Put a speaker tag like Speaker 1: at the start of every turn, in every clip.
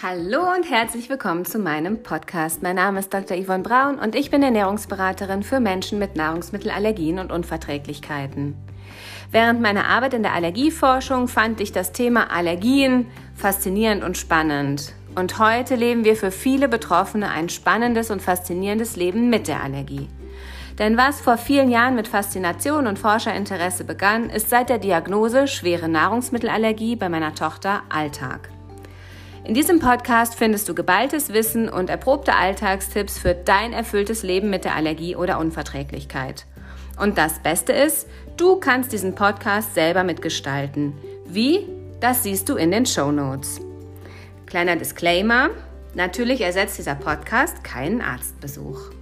Speaker 1: Hallo und herzlich willkommen zu meinem Podcast. Mein Name ist Dr. Yvonne Braun und ich bin Ernährungsberaterin für Menschen mit Nahrungsmittelallergien und Unverträglichkeiten. Während meiner Arbeit in der Allergieforschung fand ich das Thema Allergien faszinierend und spannend. Und heute leben wir für viele Betroffene ein spannendes und faszinierendes Leben mit der Allergie. Denn was vor vielen Jahren mit Faszination und Forscherinteresse begann, ist seit der Diagnose schwere Nahrungsmittelallergie bei meiner Tochter Alltag. In diesem Podcast findest du geballtes Wissen und erprobte Alltagstipps für dein erfülltes Leben mit der Allergie oder Unverträglichkeit. Und das Beste ist, du kannst diesen Podcast selber mitgestalten. Wie? Das siehst du in den Show Notes. Kleiner Disclaimer: Natürlich ersetzt dieser Podcast keinen Arztbesuch.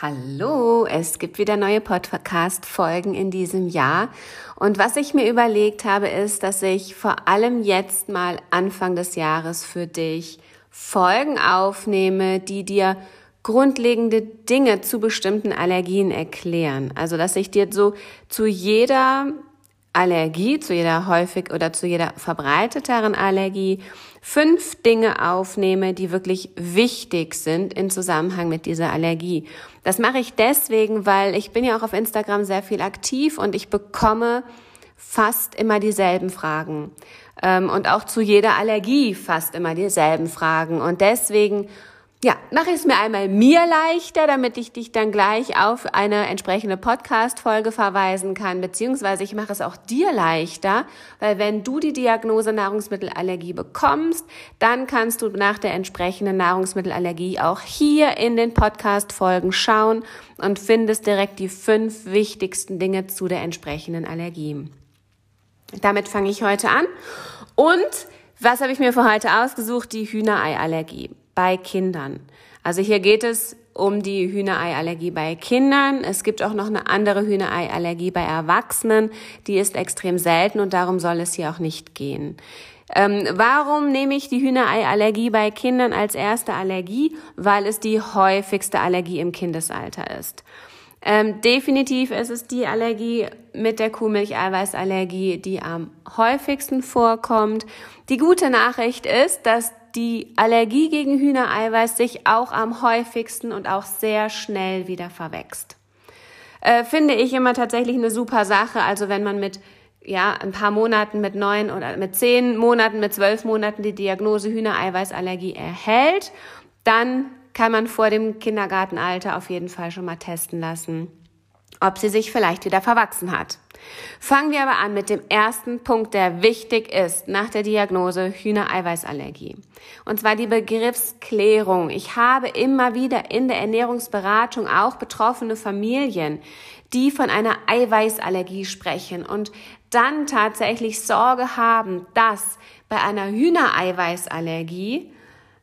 Speaker 1: Hallo, es gibt wieder neue Podcast-Folgen in diesem Jahr. Und was ich mir überlegt habe, ist, dass ich vor allem jetzt mal Anfang des Jahres für dich Folgen aufnehme, die dir grundlegende Dinge zu bestimmten Allergien erklären. Also, dass ich dir so zu jeder Allergie, zu jeder häufig oder zu jeder verbreiteteren Allergie fünf Dinge aufnehme, die wirklich wichtig sind in Zusammenhang mit dieser Allergie. Das mache ich deswegen, weil ich bin ja auch auf Instagram sehr viel aktiv und ich bekomme fast immer dieselben Fragen. Ähm, und auch zu jeder Allergie fast immer dieselben Fragen. Und deswegen ja, mache es mir einmal mir leichter, damit ich dich dann gleich auf eine entsprechende Podcast-Folge verweisen kann, beziehungsweise ich mache es auch dir leichter, weil wenn du die Diagnose Nahrungsmittelallergie bekommst, dann kannst du nach der entsprechenden Nahrungsmittelallergie auch hier in den Podcast-Folgen schauen und findest direkt die fünf wichtigsten Dinge zu der entsprechenden Allergie. Damit fange ich heute an. Und was habe ich mir für heute ausgesucht? Die Hühnereiallergie bei Kindern. Also hier geht es um die Hühnereiallergie bei Kindern. Es gibt auch noch eine andere Hühnereiallergie bei Erwachsenen. Die ist extrem selten und darum soll es hier auch nicht gehen. Ähm, warum nehme ich die Hühnereiallergie bei Kindern als erste Allergie? Weil es die häufigste Allergie im Kindesalter ist. Ähm, definitiv ist es die Allergie mit der Kuhmilch-Eiweißallergie, die am häufigsten vorkommt. Die gute Nachricht ist, dass die Allergie gegen Hühnereiweiß sich auch am häufigsten und auch sehr schnell wieder verwächst. Äh, finde ich immer tatsächlich eine super Sache. Also wenn man mit ja, ein paar Monaten, mit neun oder mit zehn Monaten, mit zwölf Monaten die Diagnose Hühnereiweißallergie erhält, dann kann man vor dem Kindergartenalter auf jeden Fall schon mal testen lassen, ob sie sich vielleicht wieder verwachsen hat. Fangen wir aber an mit dem ersten Punkt, der wichtig ist nach der Diagnose Hühnereiweißallergie. Und zwar die Begriffsklärung. Ich habe immer wieder in der Ernährungsberatung auch betroffene Familien, die von einer Eiweißallergie sprechen und dann tatsächlich Sorge haben, dass bei einer Hühnereiweißallergie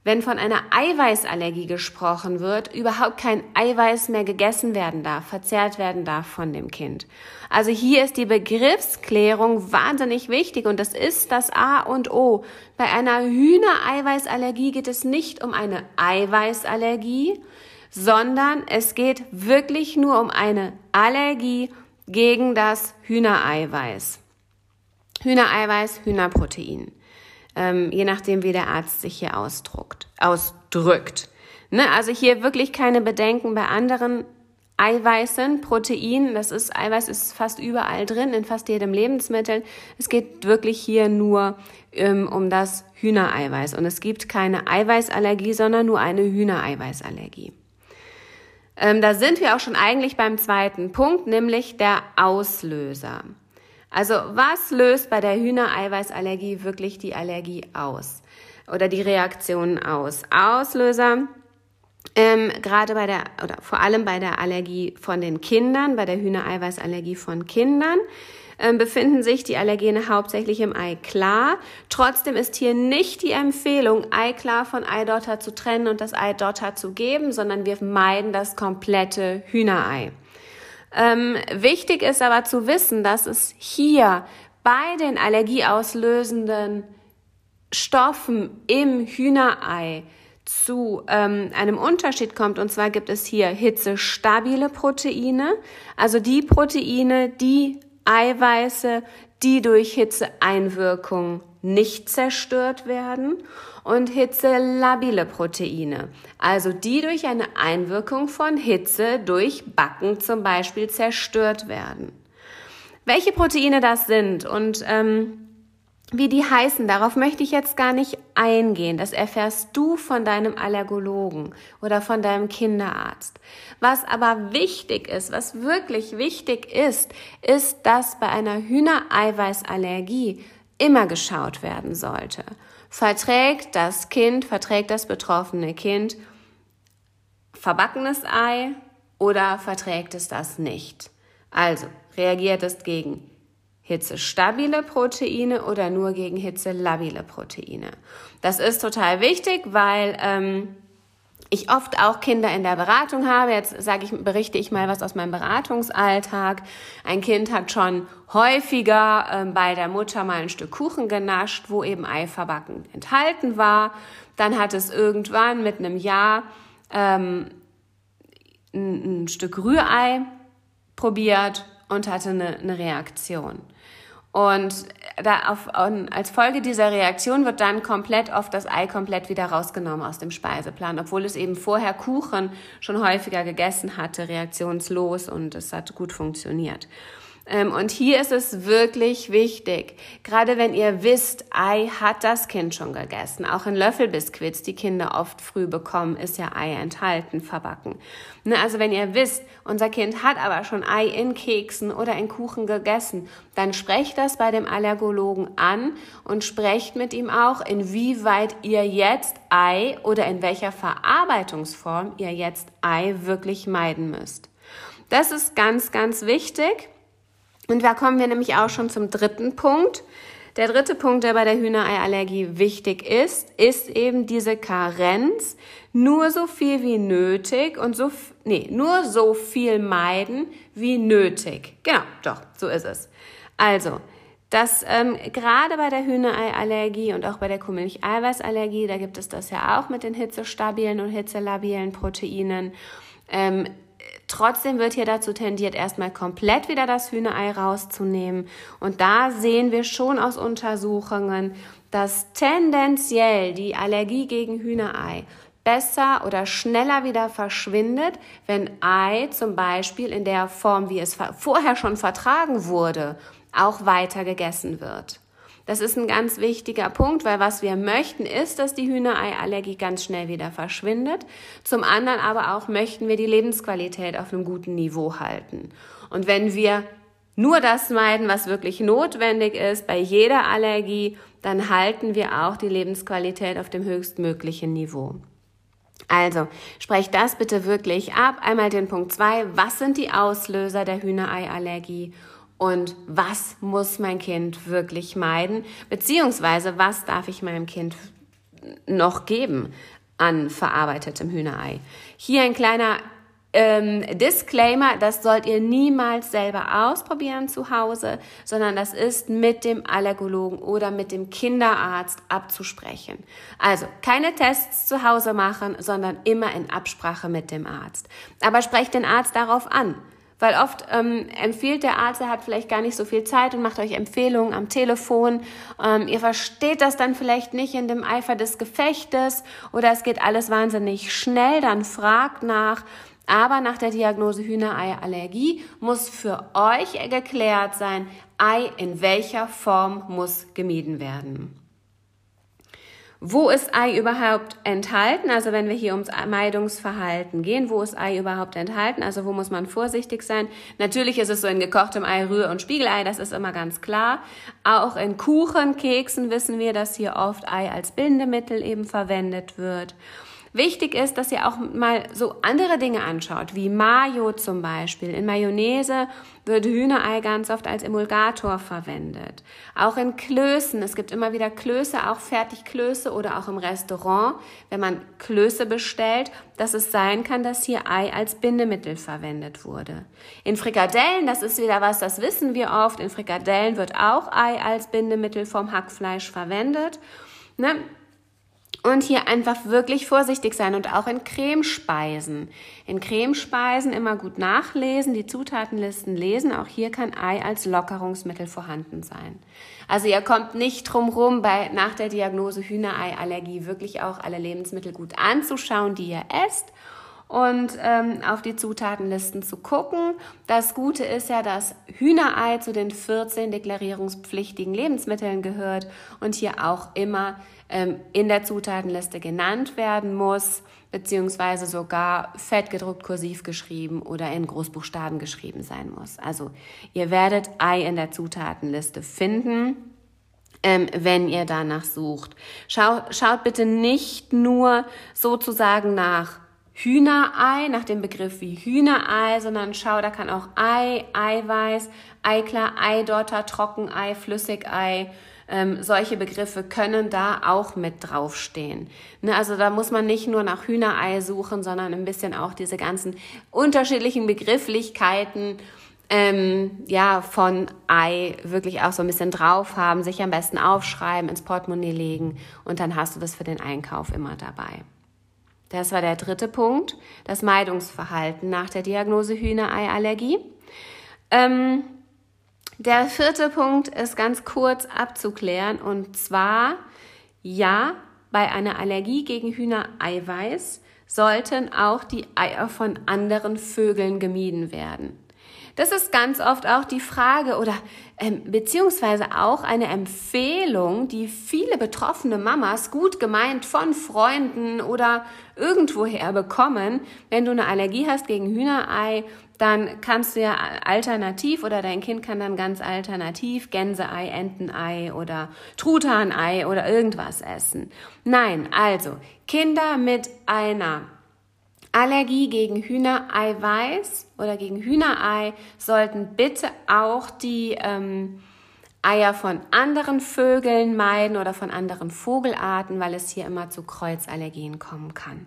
Speaker 1: wenn von einer Eiweißallergie gesprochen wird, überhaupt kein Eiweiß mehr gegessen werden darf, verzehrt werden darf von dem Kind. Also hier ist die Begriffsklärung wahnsinnig wichtig und das ist das A und O. Bei einer Hühnereiweißallergie geht es nicht um eine Eiweißallergie, sondern es geht wirklich nur um eine Allergie gegen das Hühnereiweiß. Hühnereiweiß, Hühnerprotein ähm, je nachdem, wie der Arzt sich hier ausdruckt, ausdrückt. Ne? Also hier wirklich keine Bedenken bei anderen Eiweißen, Protein, das ist, Eiweiß ist fast überall drin, in fast jedem Lebensmittel. Es geht wirklich hier nur ähm, um das Hühnereiweiß. Und es gibt keine Eiweißallergie, sondern nur eine Hühnereiweißallergie. Ähm, da sind wir auch schon eigentlich beim zweiten Punkt, nämlich der Auslöser. Also was löst bei der Hühnereiweißallergie wirklich die Allergie aus oder die Reaktionen aus? Auslöser ähm, gerade bei der oder vor allem bei der Allergie von den Kindern, bei der Hühnereiweißallergie von Kindern ähm, befinden sich die Allergene hauptsächlich im Eiklar. Trotzdem ist hier nicht die Empfehlung, Eiklar von Eidotter zu trennen und das Eidotter zu geben, sondern wir meiden das komplette Hühnerei. Ähm, wichtig ist aber zu wissen, dass es hier bei den allergieauslösenden Stoffen im Hühnerei zu ähm, einem Unterschied kommt. Und zwar gibt es hier hitzestabile Proteine, also die Proteine, die Eiweiße, die durch Hitzeeinwirkung nicht zerstört werden und hitzelabile Proteine, also die durch eine Einwirkung von Hitze durch Backen zum Beispiel zerstört werden. Welche Proteine das sind und ähm, wie die heißen, darauf möchte ich jetzt gar nicht eingehen. Das erfährst du von deinem Allergologen oder von deinem Kinderarzt. Was aber wichtig ist, was wirklich wichtig ist, ist, dass bei einer Hühnereiweißallergie immer geschaut werden sollte. Verträgt das Kind, verträgt das betroffene Kind verbackenes Ei oder verträgt es das nicht? Also reagiert es gegen hitzestabile Proteine oder nur gegen hitzelabile Proteine. Das ist total wichtig, weil ähm, ich oft auch Kinder in der Beratung habe. Jetzt sage ich, berichte ich mal was aus meinem Beratungsalltag. Ein Kind hat schon häufiger ähm, bei der Mutter mal ein Stück Kuchen genascht, wo eben Ei verbacken enthalten war. Dann hat es irgendwann mit einem Jahr ähm, ein, ein Stück Rührei probiert und hatte eine, eine Reaktion. Und da auf, als Folge dieser Reaktion wird dann komplett oft das Ei komplett wieder rausgenommen aus dem Speiseplan, obwohl es eben vorher Kuchen schon häufiger gegessen hatte, reaktionslos und es hat gut funktioniert. Ähm, und hier ist es wirklich wichtig, gerade wenn ihr wisst, Ei hat das Kind schon gegessen. Auch in Löffelbiskuits, die Kinder oft früh bekommen, ist ja Ei enthalten, verbacken. Ne, also wenn ihr wisst, unser Kind hat aber schon Ei in Keksen oder in Kuchen gegessen, dann sprecht das bei dem Allergologen an und sprecht mit ihm auch, inwieweit ihr jetzt Ei oder in welcher Verarbeitungsform ihr jetzt Ei wirklich meiden müsst. Das ist ganz, ganz wichtig. Und da kommen wir nämlich auch schon zum dritten Punkt. Der dritte Punkt, der bei der Hühnereiallergie wichtig ist, ist eben diese Karenz. Nur so viel wie nötig und so, nee, nur so viel meiden wie nötig. Genau, doch, so ist es. Also, das ähm, gerade bei der Hühnereiallergie und auch bei der Kuhmilch-Eiweißallergie, da gibt es das ja auch mit den hitzestabilen und hitzelabilen Proteinen. Ähm, Trotzdem wird hier dazu tendiert, erstmal komplett wieder das Hühnerei rauszunehmen. Und da sehen wir schon aus Untersuchungen, dass tendenziell die Allergie gegen Hühnerei besser oder schneller wieder verschwindet, wenn Ei zum Beispiel in der Form, wie es vorher schon vertragen wurde, auch weiter gegessen wird. Das ist ein ganz wichtiger Punkt, weil was wir möchten ist, dass die Hühnereiallergie ganz schnell wieder verschwindet. Zum anderen aber auch möchten wir die Lebensqualität auf einem guten Niveau halten. Und wenn wir nur das meiden, was wirklich notwendig ist bei jeder Allergie, dann halten wir auch die Lebensqualität auf dem höchstmöglichen Niveau. Also, sprecht das bitte wirklich ab. Einmal den Punkt zwei: Was sind die Auslöser der Hühnereiallergie? Und was muss mein Kind wirklich meiden, beziehungsweise was darf ich meinem Kind noch geben an verarbeitetem Hühnerei. Hier ein kleiner ähm, Disclaimer, das sollt ihr niemals selber ausprobieren zu Hause, sondern das ist mit dem Allergologen oder mit dem Kinderarzt abzusprechen. Also keine Tests zu Hause machen, sondern immer in Absprache mit dem Arzt. Aber sprecht den Arzt darauf an. Weil oft ähm, empfiehlt der Arzt, er hat vielleicht gar nicht so viel Zeit und macht euch Empfehlungen am Telefon. Ähm, ihr versteht das dann vielleicht nicht in dem Eifer des Gefechtes oder es geht alles wahnsinnig schnell, dann fragt nach. Aber nach der Diagnose Hühnereiallergie muss für euch geklärt sein, Ei in welcher Form muss gemieden werden. Wo ist Ei überhaupt enthalten? Also wenn wir hier ums Meidungsverhalten gehen, wo ist Ei überhaupt enthalten? Also wo muss man vorsichtig sein? Natürlich ist es so in gekochtem Ei, Rühr- und Spiegelei, das ist immer ganz klar. Auch in Kuchen, Keksen wissen wir, dass hier oft Ei als Bindemittel eben verwendet wird. Wichtig ist, dass ihr auch mal so andere Dinge anschaut, wie Mayo zum Beispiel. In Mayonnaise wird Hühnerei ganz oft als Emulgator verwendet. Auch in Klößen. Es gibt immer wieder Klöße, auch Fertigklöße oder auch im Restaurant, wenn man Klöße bestellt, dass es sein kann, dass hier Ei als Bindemittel verwendet wurde. In Frikadellen, das ist wieder was, das wissen wir oft. In Frikadellen wird auch Ei als Bindemittel vom Hackfleisch verwendet. Ne? Und hier einfach wirklich vorsichtig sein und auch in Cremespeisen. In Cremespeisen immer gut nachlesen, die Zutatenlisten lesen. Auch hier kann Ei als Lockerungsmittel vorhanden sein. Also ihr kommt nicht drum rum, bei, nach der Diagnose Hühnereiallergie wirklich auch alle Lebensmittel gut anzuschauen, die ihr esst und ähm, auf die Zutatenlisten zu gucken. Das Gute ist ja, dass Hühnerei zu den 14 deklarierungspflichtigen Lebensmitteln gehört und hier auch immer ähm, in der Zutatenliste genannt werden muss, beziehungsweise sogar fett gedruckt kursiv geschrieben oder in Großbuchstaben geschrieben sein muss. Also ihr werdet Ei in der Zutatenliste finden. Ähm, wenn ihr danach sucht. Schau, schaut bitte nicht nur sozusagen nach Hühnerei, nach dem Begriff wie Hühnerei, sondern schau, da kann auch Ei, Eiweiß, Eiklar, Eidotter, Trockenei, Flüssigei, ähm, solche Begriffe können da auch mit draufstehen. Ne, also da muss man nicht nur nach Hühnerei suchen, sondern ein bisschen auch diese ganzen unterschiedlichen Begrifflichkeiten ähm, ja, von Ei wirklich auch so ein bisschen drauf haben, sich am besten aufschreiben, ins Portemonnaie legen und dann hast du das für den Einkauf immer dabei. Das war der dritte Punkt, das Meidungsverhalten nach der Diagnose Hühnereiallergie. Ähm, der vierte Punkt ist ganz kurz abzuklären und zwar, ja, bei einer Allergie gegen Hühnereiweiß sollten auch die Eier von anderen Vögeln gemieden werden. Das ist ganz oft auch die Frage oder ähm, beziehungsweise auch eine Empfehlung, die viele betroffene Mamas gut gemeint von Freunden oder irgendwoher bekommen. Wenn du eine Allergie hast gegen Hühnerei, dann kannst du ja alternativ oder dein Kind kann dann ganz alternativ Gänseei, Entenei oder Truthahnei oder irgendwas essen. Nein, also Kinder mit einer Allergie gegen Hühnereiweiß oder gegen Hühnerei sollten bitte auch die ähm, Eier von anderen Vögeln meiden oder von anderen Vogelarten, weil es hier immer zu Kreuzallergien kommen kann.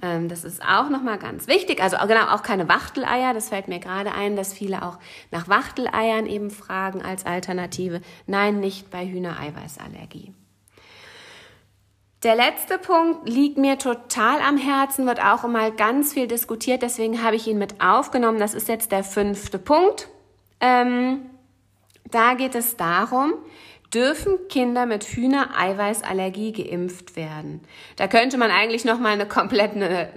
Speaker 1: Ähm, das ist auch nochmal ganz wichtig. Also genau auch keine Wachteleier. Das fällt mir gerade ein, dass viele auch nach Wachteleiern eben fragen als Alternative. Nein, nicht bei Hühnereiweißallergie. Der letzte Punkt liegt mir total am Herzen, wird auch immer ganz viel diskutiert, deswegen habe ich ihn mit aufgenommen. Das ist jetzt der fünfte Punkt. Ähm, da geht es darum, dürfen Kinder mit Hühnereiweißallergie geimpft werden? Da könnte man eigentlich noch mal eine komplett eine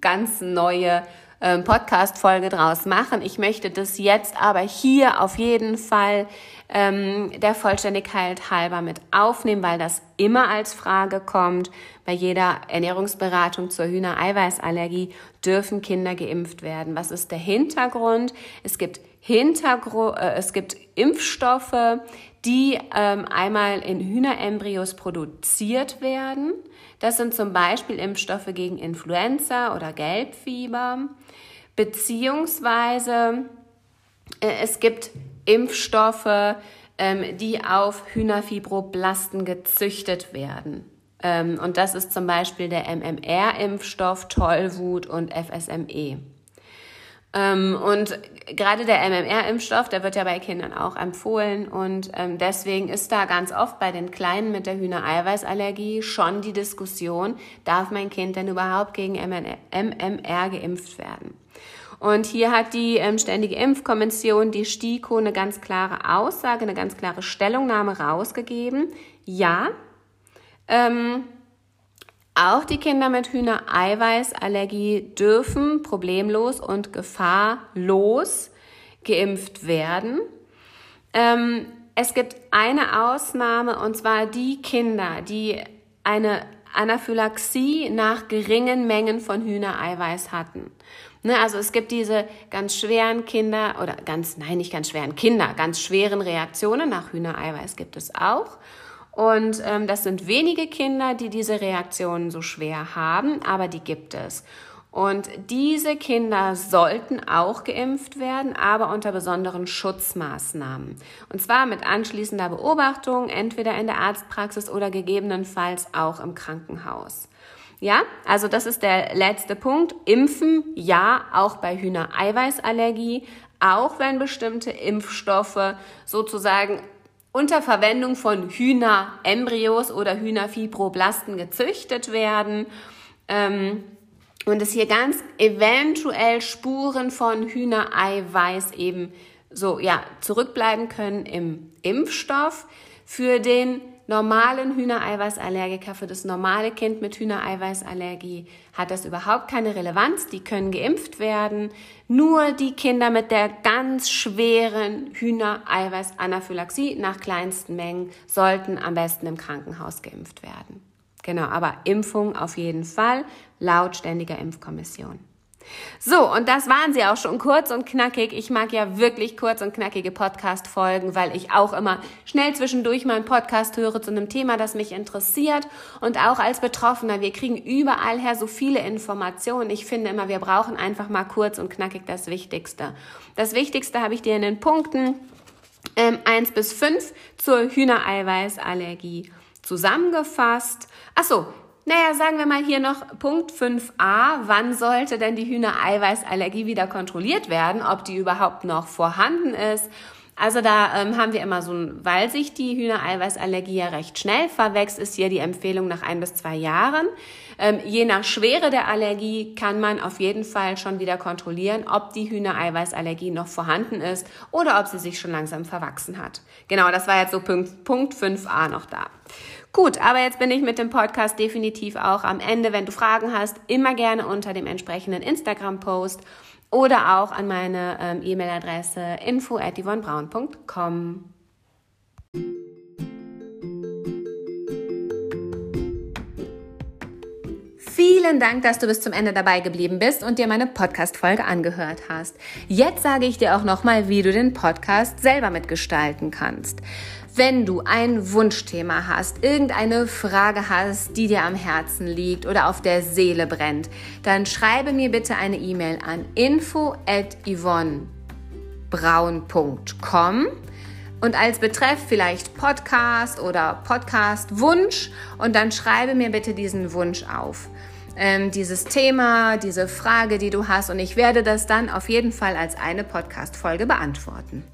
Speaker 1: ganz neue ähm, Podcast-Folge draus machen. Ich möchte das jetzt aber hier auf jeden Fall ähm, der Vollständigkeit halber mit aufnehmen, weil das immer als Frage kommt. Bei jeder Ernährungsberatung zur Hühnereiweißallergie dürfen Kinder geimpft werden. Was ist der Hintergrund? Es gibt Hintergrund, äh, es gibt Impfstoffe, die ähm, einmal in Hühnerembryos produziert werden. Das sind zum Beispiel Impfstoffe gegen Influenza oder Gelbfieber, beziehungsweise äh, es gibt Impfstoffe, ähm, die auf Hühnerfibroblasten gezüchtet werden. Ähm, und das ist zum Beispiel der MMR-Impfstoff, Tollwut und FSME. Ähm, und gerade der MMR-Impfstoff, der wird ja bei Kindern auch empfohlen und ähm, deswegen ist da ganz oft bei den Kleinen mit der Hühnereiweißallergie schon die Diskussion, darf mein Kind denn überhaupt gegen MMR geimpft werden? Und hier hat die ähm, Ständige Impfkommission, die STIKO, eine ganz klare Aussage, eine ganz klare Stellungnahme rausgegeben. Ja, ähm, auch die Kinder mit Hühnereiweißallergie dürfen problemlos und gefahrlos geimpft werden. Ähm, es gibt eine Ausnahme und zwar die Kinder, die eine Anaphylaxie nach geringen Mengen von Hühnereiweiß hatten. Ne, also es gibt diese ganz schweren Kinder oder ganz, nein, nicht ganz schweren Kinder, ganz schweren Reaktionen nach Hühnereiweiß gibt es auch. Und ähm, das sind wenige Kinder, die diese Reaktionen so schwer haben, aber die gibt es. Und diese Kinder sollten auch geimpft werden, aber unter besonderen Schutzmaßnahmen. Und zwar mit anschließender Beobachtung, entweder in der Arztpraxis oder gegebenenfalls auch im Krankenhaus. Ja, also das ist der letzte Punkt. Impfen, ja, auch bei Hühnereiweißallergie, auch wenn bestimmte Impfstoffe sozusagen unter Verwendung von Hühnerembryos oder Hühnerfibroblasten gezüchtet werden. Ähm, und es hier ganz eventuell Spuren von Hühnereiweiß eben so ja zurückbleiben können im Impfstoff für den normalen Hühnereiweißallergiker, für das normale Kind mit Hühnereiweißallergie hat das überhaupt keine Relevanz. Die können geimpft werden. Nur die Kinder mit der ganz schweren Hühnereiweißanaphylaxie nach kleinsten Mengen sollten am besten im Krankenhaus geimpft werden. Genau, aber Impfung auf jeden Fall laut ständiger Impfkommission. So, und das waren sie auch schon kurz und knackig. Ich mag ja wirklich kurz und knackige Podcast-Folgen, weil ich auch immer schnell zwischendurch meinen Podcast höre zu einem Thema, das mich interessiert. Und auch als Betroffener, wir kriegen überall her so viele Informationen. Ich finde immer, wir brauchen einfach mal kurz und knackig das Wichtigste. Das Wichtigste habe ich dir in den Punkten ähm, 1 bis 5 zur Hühnereiweißallergie zusammengefasst. Ach so, naja, sagen wir mal hier noch Punkt 5a. Wann sollte denn die Hühnereiweißallergie wieder kontrolliert werden? Ob die überhaupt noch vorhanden ist? Also da ähm, haben wir immer so ein, weil sich die Hühnereiweißallergie ja recht schnell verwächst, ist hier die Empfehlung nach ein bis zwei Jahren. Ähm, je nach Schwere der Allergie kann man auf jeden Fall schon wieder kontrollieren, ob die Hühnereiweißallergie noch vorhanden ist oder ob sie sich schon langsam verwachsen hat. Genau, das war jetzt so Punkt, Punkt 5a noch da. Gut, aber jetzt bin ich mit dem Podcast definitiv auch am Ende. Wenn du Fragen hast, immer gerne unter dem entsprechenden Instagram-Post oder auch an meine ähm, E-Mail-Adresse info at Vielen Dank, dass du bis zum Ende dabei geblieben bist und dir meine Podcast-Folge angehört hast. Jetzt sage ich dir auch nochmal, wie du den Podcast selber mitgestalten kannst. Wenn du ein Wunschthema hast, irgendeine Frage hast, die dir am Herzen liegt oder auf der Seele brennt, dann schreibe mir bitte eine E-Mail an info at yvonnebraun.com und als Betreff vielleicht Podcast oder Podcast Wunsch und dann schreibe mir bitte diesen Wunsch auf. Ähm, dieses Thema, diese Frage, die du hast und ich werde das dann auf jeden Fall als eine Podcast-Folge beantworten.